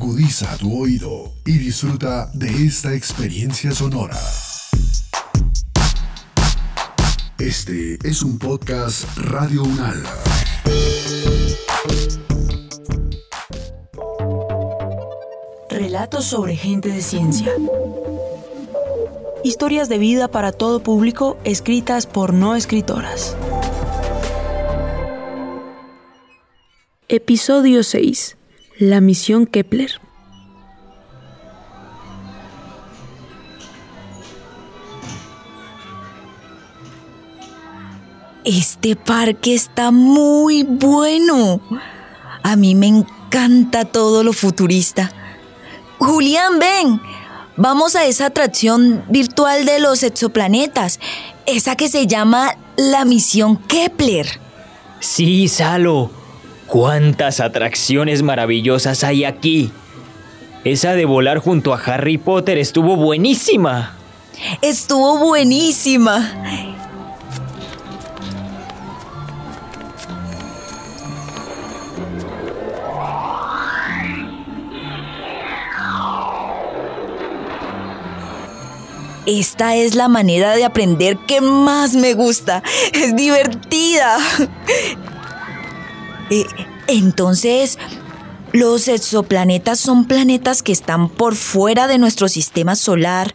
Agudiza tu oído y disfruta de esta experiencia sonora. Este es un podcast Radio Unal. Relatos sobre gente de ciencia. Historias de vida para todo público escritas por no escritoras. Episodio 6. La misión Kepler. Este parque está muy bueno. A mí me encanta todo lo futurista. Julián, ven. Vamos a esa atracción virtual de los exoplanetas, esa que se llama la misión Kepler. Sí, Salo. ¿Cuántas atracciones maravillosas hay aquí? Esa de volar junto a Harry Potter estuvo buenísima. Estuvo buenísima. Esta es la manera de aprender que más me gusta. Es divertida. Entonces, los exoplanetas son planetas que están por fuera de nuestro sistema solar.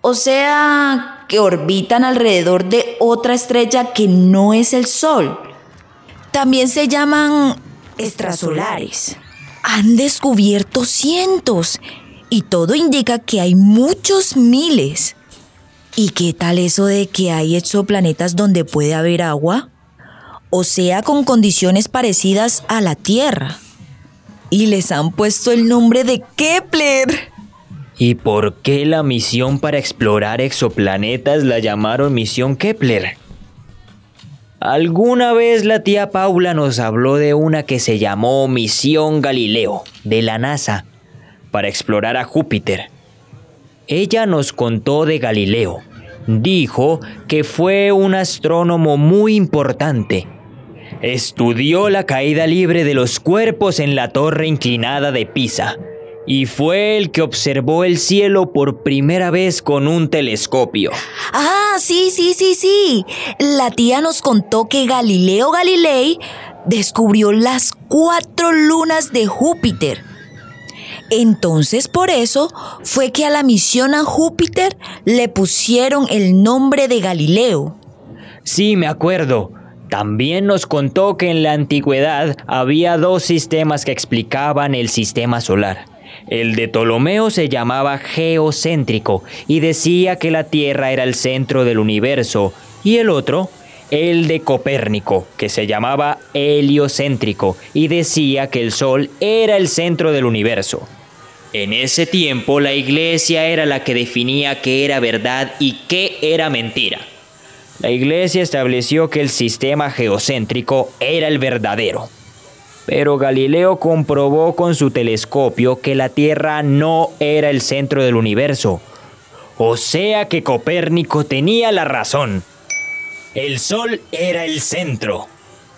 O sea, que orbitan alrededor de otra estrella que no es el Sol. También se llaman extrasolares. Han descubierto cientos y todo indica que hay muchos miles. ¿Y qué tal eso de que hay exoplanetas donde puede haber agua? O sea, con condiciones parecidas a la Tierra. Y les han puesto el nombre de Kepler. ¿Y por qué la misión para explorar exoplanetas la llamaron misión Kepler? Alguna vez la tía Paula nos habló de una que se llamó Misión Galileo, de la NASA, para explorar a Júpiter. Ella nos contó de Galileo. Dijo que fue un astrónomo muy importante. Estudió la caída libre de los cuerpos en la torre inclinada de Pisa y fue el que observó el cielo por primera vez con un telescopio. Ah, sí, sí, sí, sí. La tía nos contó que Galileo Galilei descubrió las cuatro lunas de Júpiter entonces por eso fue que a la misión a Júpiter le pusieron el nombre de Galileo. Sí, me acuerdo. También nos contó que en la antigüedad había dos sistemas que explicaban el sistema solar. El de Ptolomeo se llamaba geocéntrico y decía que la Tierra era el centro del universo, y el otro, el de Copérnico, que se llamaba heliocéntrico y decía que el Sol era el centro del universo. En ese tiempo la iglesia era la que definía qué era verdad y qué era mentira. La iglesia estableció que el sistema geocéntrico era el verdadero. Pero Galileo comprobó con su telescopio que la Tierra no era el centro del universo. O sea que Copérnico tenía la razón. El Sol era el centro.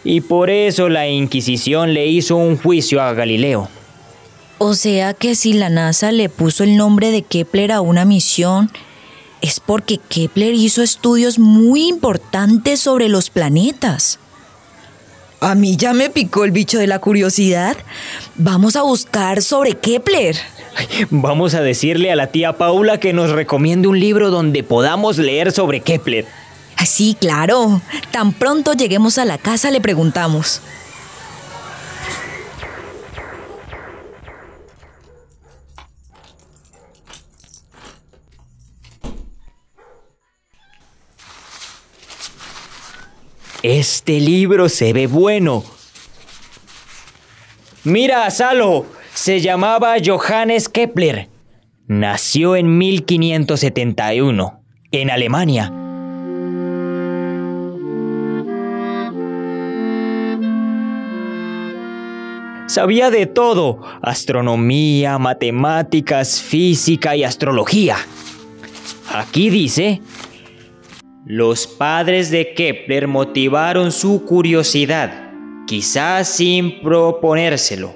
Y por eso la Inquisición le hizo un juicio a Galileo. O sea que si la NASA le puso el nombre de Kepler a una misión, es porque Kepler hizo estudios muy importantes sobre los planetas. A mí ya me picó el bicho de la curiosidad. Vamos a buscar sobre Kepler. Vamos a decirle a la tía Paula que nos recomiende un libro donde podamos leer sobre Kepler. Sí, claro. Tan pronto lleguemos a la casa le preguntamos. Este libro se ve bueno. Mira, Salo, se llamaba Johannes Kepler. Nació en 1571, en Alemania. Sabía de todo, astronomía, matemáticas, física y astrología. Aquí dice los padres de Kepler motivaron su curiosidad, quizás sin proponérselo,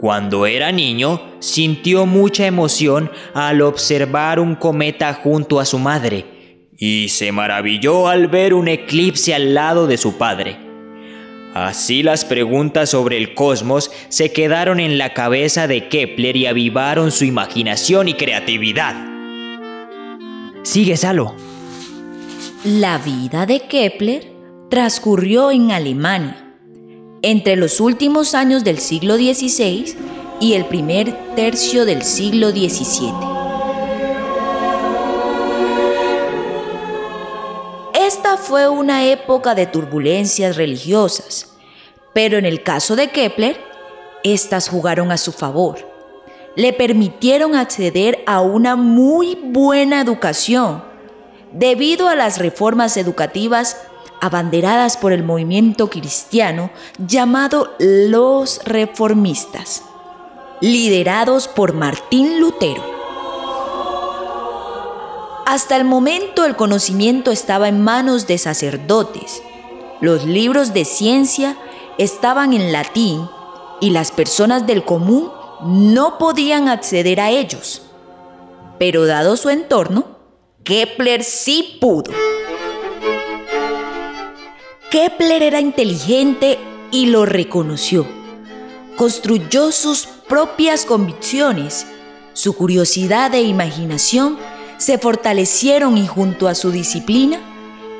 Cuando era niño, sintió mucha emoción al observar un cometa junto a su madre y se maravilló al ver un eclipse al lado de su padre. Así las preguntas sobre el cosmos se quedaron en la cabeza de Kepler y avivaron su imaginación y creatividad. Sigue, Salo. La vida de Kepler transcurrió en Alemania entre los últimos años del siglo XVI y el primer tercio del siglo XVII. Esta fue una época de turbulencias religiosas, pero en el caso de Kepler, estas jugaron a su favor. Le permitieron acceder a una muy buena educación debido a las reformas educativas abanderadas por el movimiento cristiano llamado los reformistas, liderados por Martín Lutero. Hasta el momento el conocimiento estaba en manos de sacerdotes. Los libros de ciencia estaban en latín y las personas del común no podían acceder a ellos. Pero dado su entorno, Kepler sí pudo. Kepler era inteligente y lo reconoció. Construyó sus propias convicciones. Su curiosidad e imaginación se fortalecieron y junto a su disciplina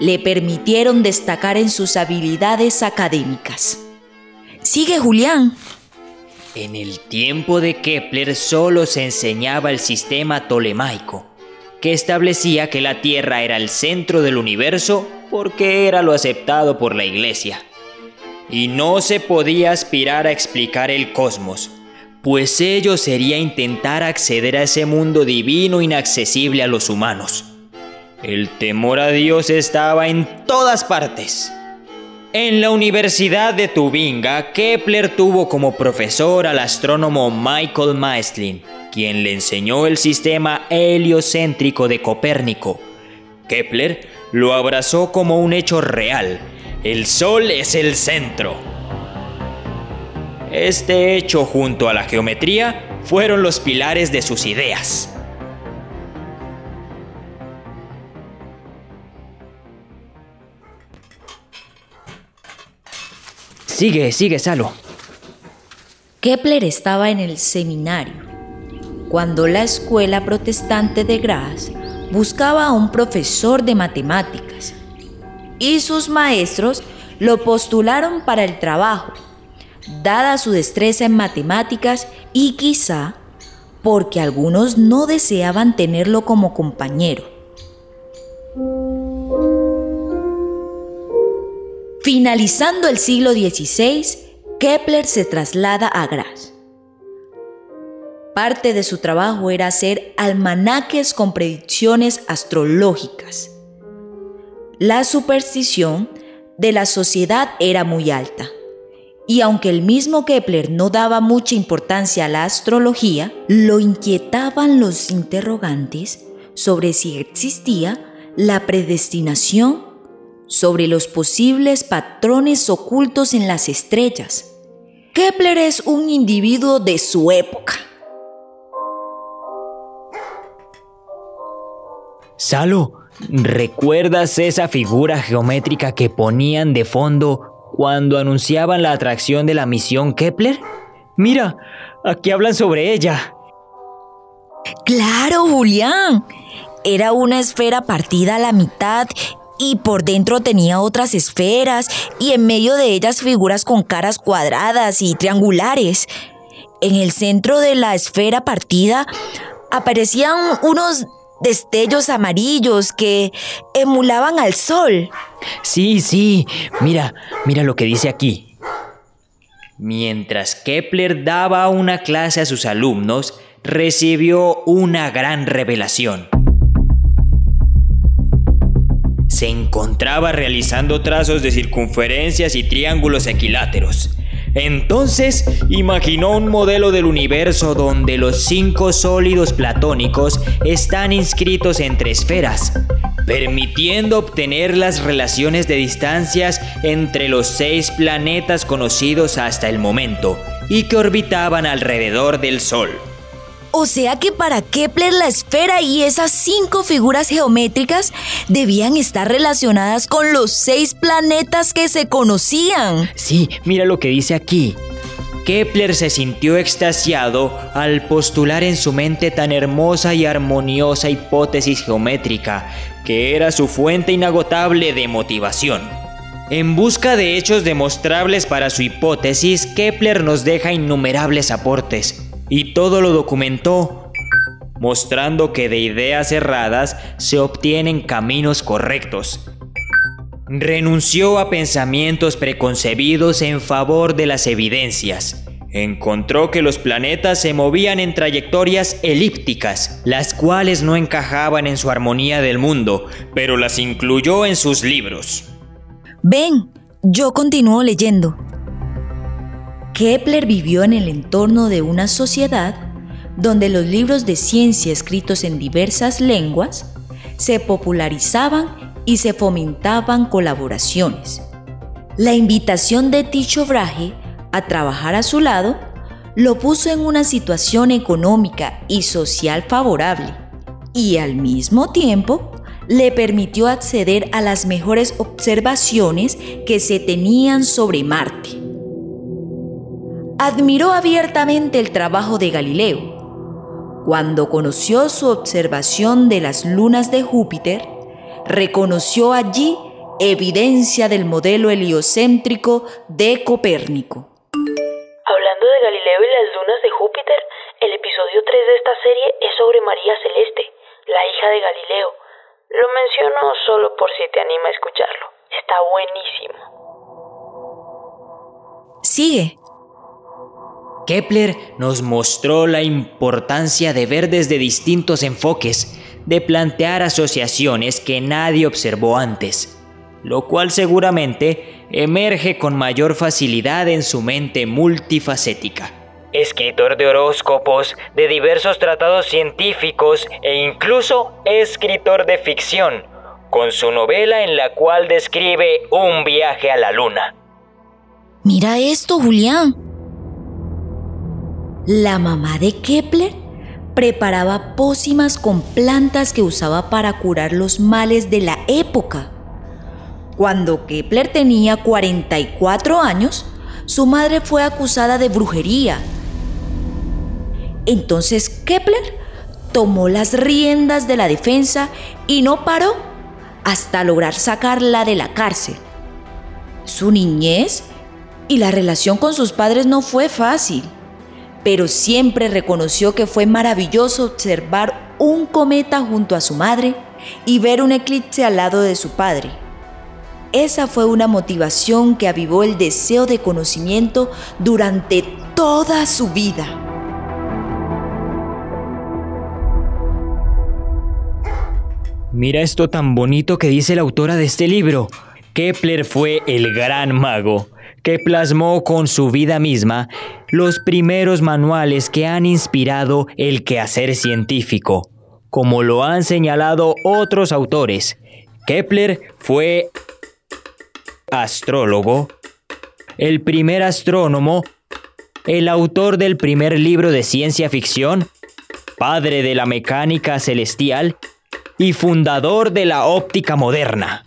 le permitieron destacar en sus habilidades académicas. Sigue Julián. En el tiempo de Kepler solo se enseñaba el sistema tolemaico, que establecía que la Tierra era el centro del universo porque era lo aceptado por la iglesia. Y no se podía aspirar a explicar el cosmos, pues ello sería intentar acceder a ese mundo divino inaccesible a los humanos. El temor a Dios estaba en todas partes. En la Universidad de Tubinga, Kepler tuvo como profesor al astrónomo Michael Maeslin, quien le enseñó el sistema heliocéntrico de Copérnico. Kepler lo abrazó como un hecho real. El Sol es el centro. Este hecho junto a la geometría fueron los pilares de sus ideas. Sigue, sigue, Salo. Kepler estaba en el seminario cuando la escuela protestante de Graz buscaba a un profesor de matemáticas y sus maestros lo postularon para el trabajo, dada su destreza en matemáticas y quizá porque algunos no deseaban tenerlo como compañero. Finalizando el siglo XVI, Kepler se traslada a Graz Parte de su trabajo era hacer almanaques con predicciones astrológicas. La superstición de la sociedad era muy alta. Y aunque el mismo Kepler no daba mucha importancia a la astrología, lo inquietaban los interrogantes sobre si existía la predestinación, sobre los posibles patrones ocultos en las estrellas. Kepler es un individuo de su época Salo, ¿recuerdas esa figura geométrica que ponían de fondo cuando anunciaban la atracción de la misión Kepler? Mira, aquí hablan sobre ella. Claro, Julián. Era una esfera partida a la mitad y por dentro tenía otras esferas y en medio de ellas figuras con caras cuadradas y triangulares. En el centro de la esfera partida aparecían unos destellos amarillos que emulaban al sol. Sí, sí, mira, mira lo que dice aquí. Mientras Kepler daba una clase a sus alumnos, recibió una gran revelación. Se encontraba realizando trazos de circunferencias y triángulos equiláteros. Entonces imaginó un modelo del universo donde los cinco sólidos platónicos están inscritos entre esferas, permitiendo obtener las relaciones de distancias entre los seis planetas conocidos hasta el momento y que orbitaban alrededor del Sol. O sea que para Kepler la esfera y esas cinco figuras geométricas debían estar relacionadas con los seis planetas que se conocían. Sí, mira lo que dice aquí. Kepler se sintió extasiado al postular en su mente tan hermosa y armoniosa hipótesis geométrica, que era su fuente inagotable de motivación. En busca de hechos demostrables para su hipótesis, Kepler nos deja innumerables aportes, y todo lo documentó, mostrando que de ideas erradas se obtienen caminos correctos. Renunció a pensamientos preconcebidos en favor de las evidencias. Encontró que los planetas se movían en trayectorias elípticas, las cuales no encajaban en su armonía del mundo, pero las incluyó en sus libros. Ven, yo continúo leyendo. Kepler vivió en el entorno de una sociedad donde los libros de ciencia escritos en diversas lenguas se popularizaban y se fomentaban colaboraciones. La invitación de Tycho Brahe a trabajar a su lado lo puso en una situación económica y social favorable y al mismo tiempo le permitió acceder a las mejores observaciones que se tenían sobre Marte admiró abiertamente el trabajo de Galileo. Cuando conoció su observación de las lunas de Júpiter, reconoció allí evidencia del modelo heliocéntrico de Copérnico. Hablando de Galileo y las lunas de Júpiter, el episodio 3 de esta serie es sobre María Celeste, la hija de Galileo. Lo menciono solo por si te anima a escucharlo. Está buenísimo. Sigue. Kepler nos mostró la importancia de ver desde distintos enfoques, de plantear asociaciones que nadie observó antes, lo cual seguramente emerge con mayor facilidad en su mente multifacética. Escritor de horóscopos, de diversos tratados científicos e incluso escritor de ficción, con su novela en la cual describe un viaje a la luna. Mira esto, Julián. La mamá de Kepler preparaba pócimas con plantas que usaba para curar los males de la época. Cuando Kepler tenía 44 años, su madre fue acusada de brujería. Entonces Kepler tomó las riendas de la defensa y no paró hasta lograr sacarla de la cárcel. Su niñez y la relación con sus padres no fue fácil pero siempre reconoció que fue maravilloso observar un cometa junto a su madre y ver un eclipse al lado de su padre. Esa fue una motivación que avivó el deseo de conocimiento durante toda su vida. Mira esto tan bonito que dice la autora de este libro. Kepler fue el gran mago que plasmó con su vida misma los primeros manuales que han inspirado el quehacer científico, como lo han señalado otros autores. Kepler fue astrólogo, el primer astrónomo, el autor del primer libro de ciencia ficción, padre de la mecánica celestial y fundador de la óptica moderna.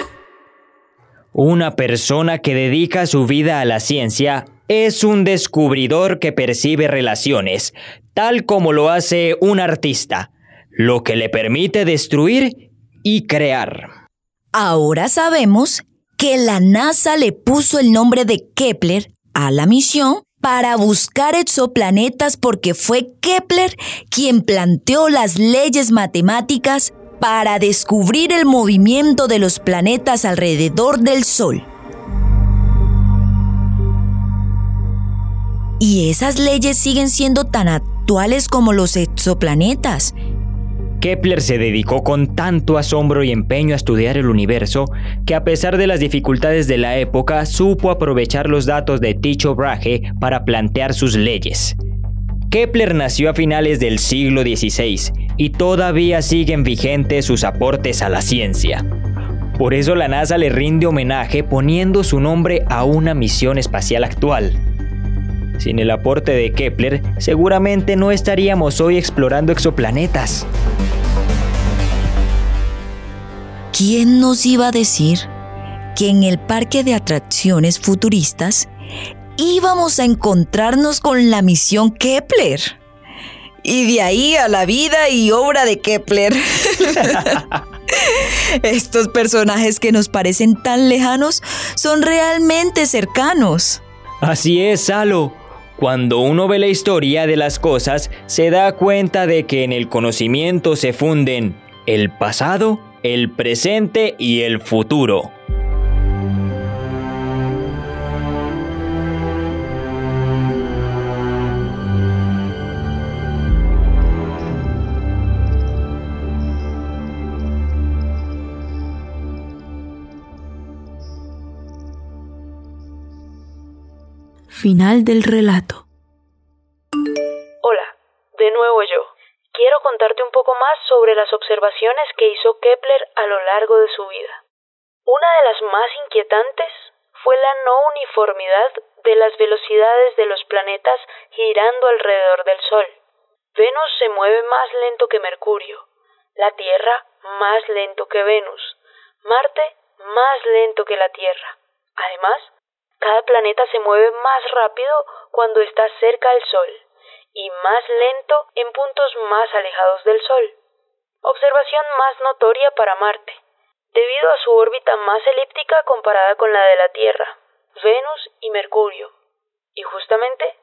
Una persona que dedica su vida a la ciencia es un descubridor que percibe relaciones, tal como lo hace un artista, lo que le permite destruir y crear. Ahora sabemos que la NASA le puso el nombre de Kepler a la misión para buscar exoplanetas porque fue Kepler quien planteó las leyes matemáticas para descubrir el movimiento de los planetas alrededor del Sol. Y esas leyes siguen siendo tan actuales como los exoplanetas. Kepler se dedicó con tanto asombro y empeño a estudiar el universo que a pesar de las dificultades de la época supo aprovechar los datos de Tycho Brahe para plantear sus leyes. Kepler nació a finales del siglo XVI y todavía siguen vigentes sus aportes a la ciencia. Por eso la NASA le rinde homenaje poniendo su nombre a una misión espacial actual. Sin el aporte de Kepler, seguramente no estaríamos hoy explorando exoplanetas. ¿Quién nos iba a decir que en el parque de atracciones futuristas íbamos a encontrarnos con la misión Kepler? Y de ahí a la vida y obra de Kepler. Estos personajes que nos parecen tan lejanos son realmente cercanos. Así es, Salo. Cuando uno ve la historia de las cosas, se da cuenta de que en el conocimiento se funden el pasado, el presente y el futuro. Final del relato. Hola, de nuevo yo. Quiero contarte un poco más sobre las observaciones que hizo Kepler a lo largo de su vida. Una de las más inquietantes fue la no uniformidad de las velocidades de los planetas girando alrededor del Sol. Venus se mueve más lento que Mercurio, la Tierra más lento que Venus, Marte más lento que la Tierra. Además, cada planeta se mueve más rápido cuando está cerca del Sol y más lento en puntos más alejados del Sol. Observación más notoria para Marte, debido a su órbita más elíptica comparada con la de la Tierra, Venus y Mercurio. Y justamente,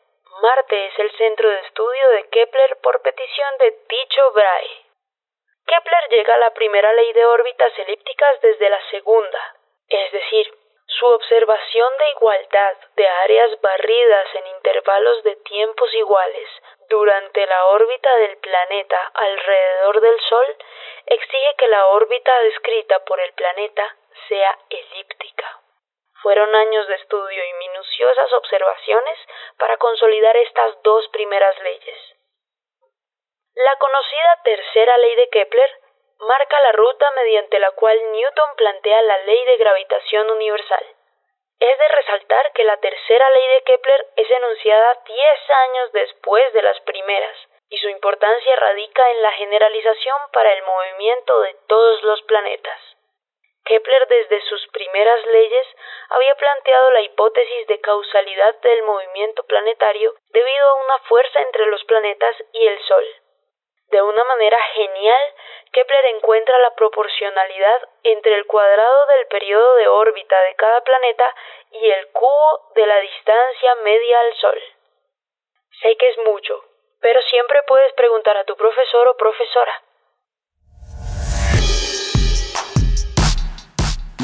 Marte es el centro de estudio de Kepler por petición de Tycho Brahe. Kepler llega a la primera ley de órbitas elípticas desde la segunda, es decir, su observación de igualdad de áreas barridas en intervalos de tiempos iguales durante la órbita del planeta alrededor del Sol exige que la órbita descrita por el planeta sea elíptica. Fueron años de estudio y minuciosas observaciones para consolidar estas dos primeras leyes. La conocida tercera ley de Kepler marca la ruta mediante la cual Newton plantea la ley de gravitación universal. Es de resaltar que la tercera ley de Kepler es enunciada 10 años después de las primeras, y su importancia radica en la generalización para el movimiento de todos los planetas. Kepler desde sus primeras leyes había planteado la hipótesis de causalidad del movimiento planetario debido a una fuerza entre los planetas y el Sol. De una manera genial, Kepler encuentra la proporcionalidad entre el cuadrado del periodo de órbita de cada planeta y el cubo de la distancia media al Sol. Sé que es mucho, pero siempre puedes preguntar a tu profesor o profesora.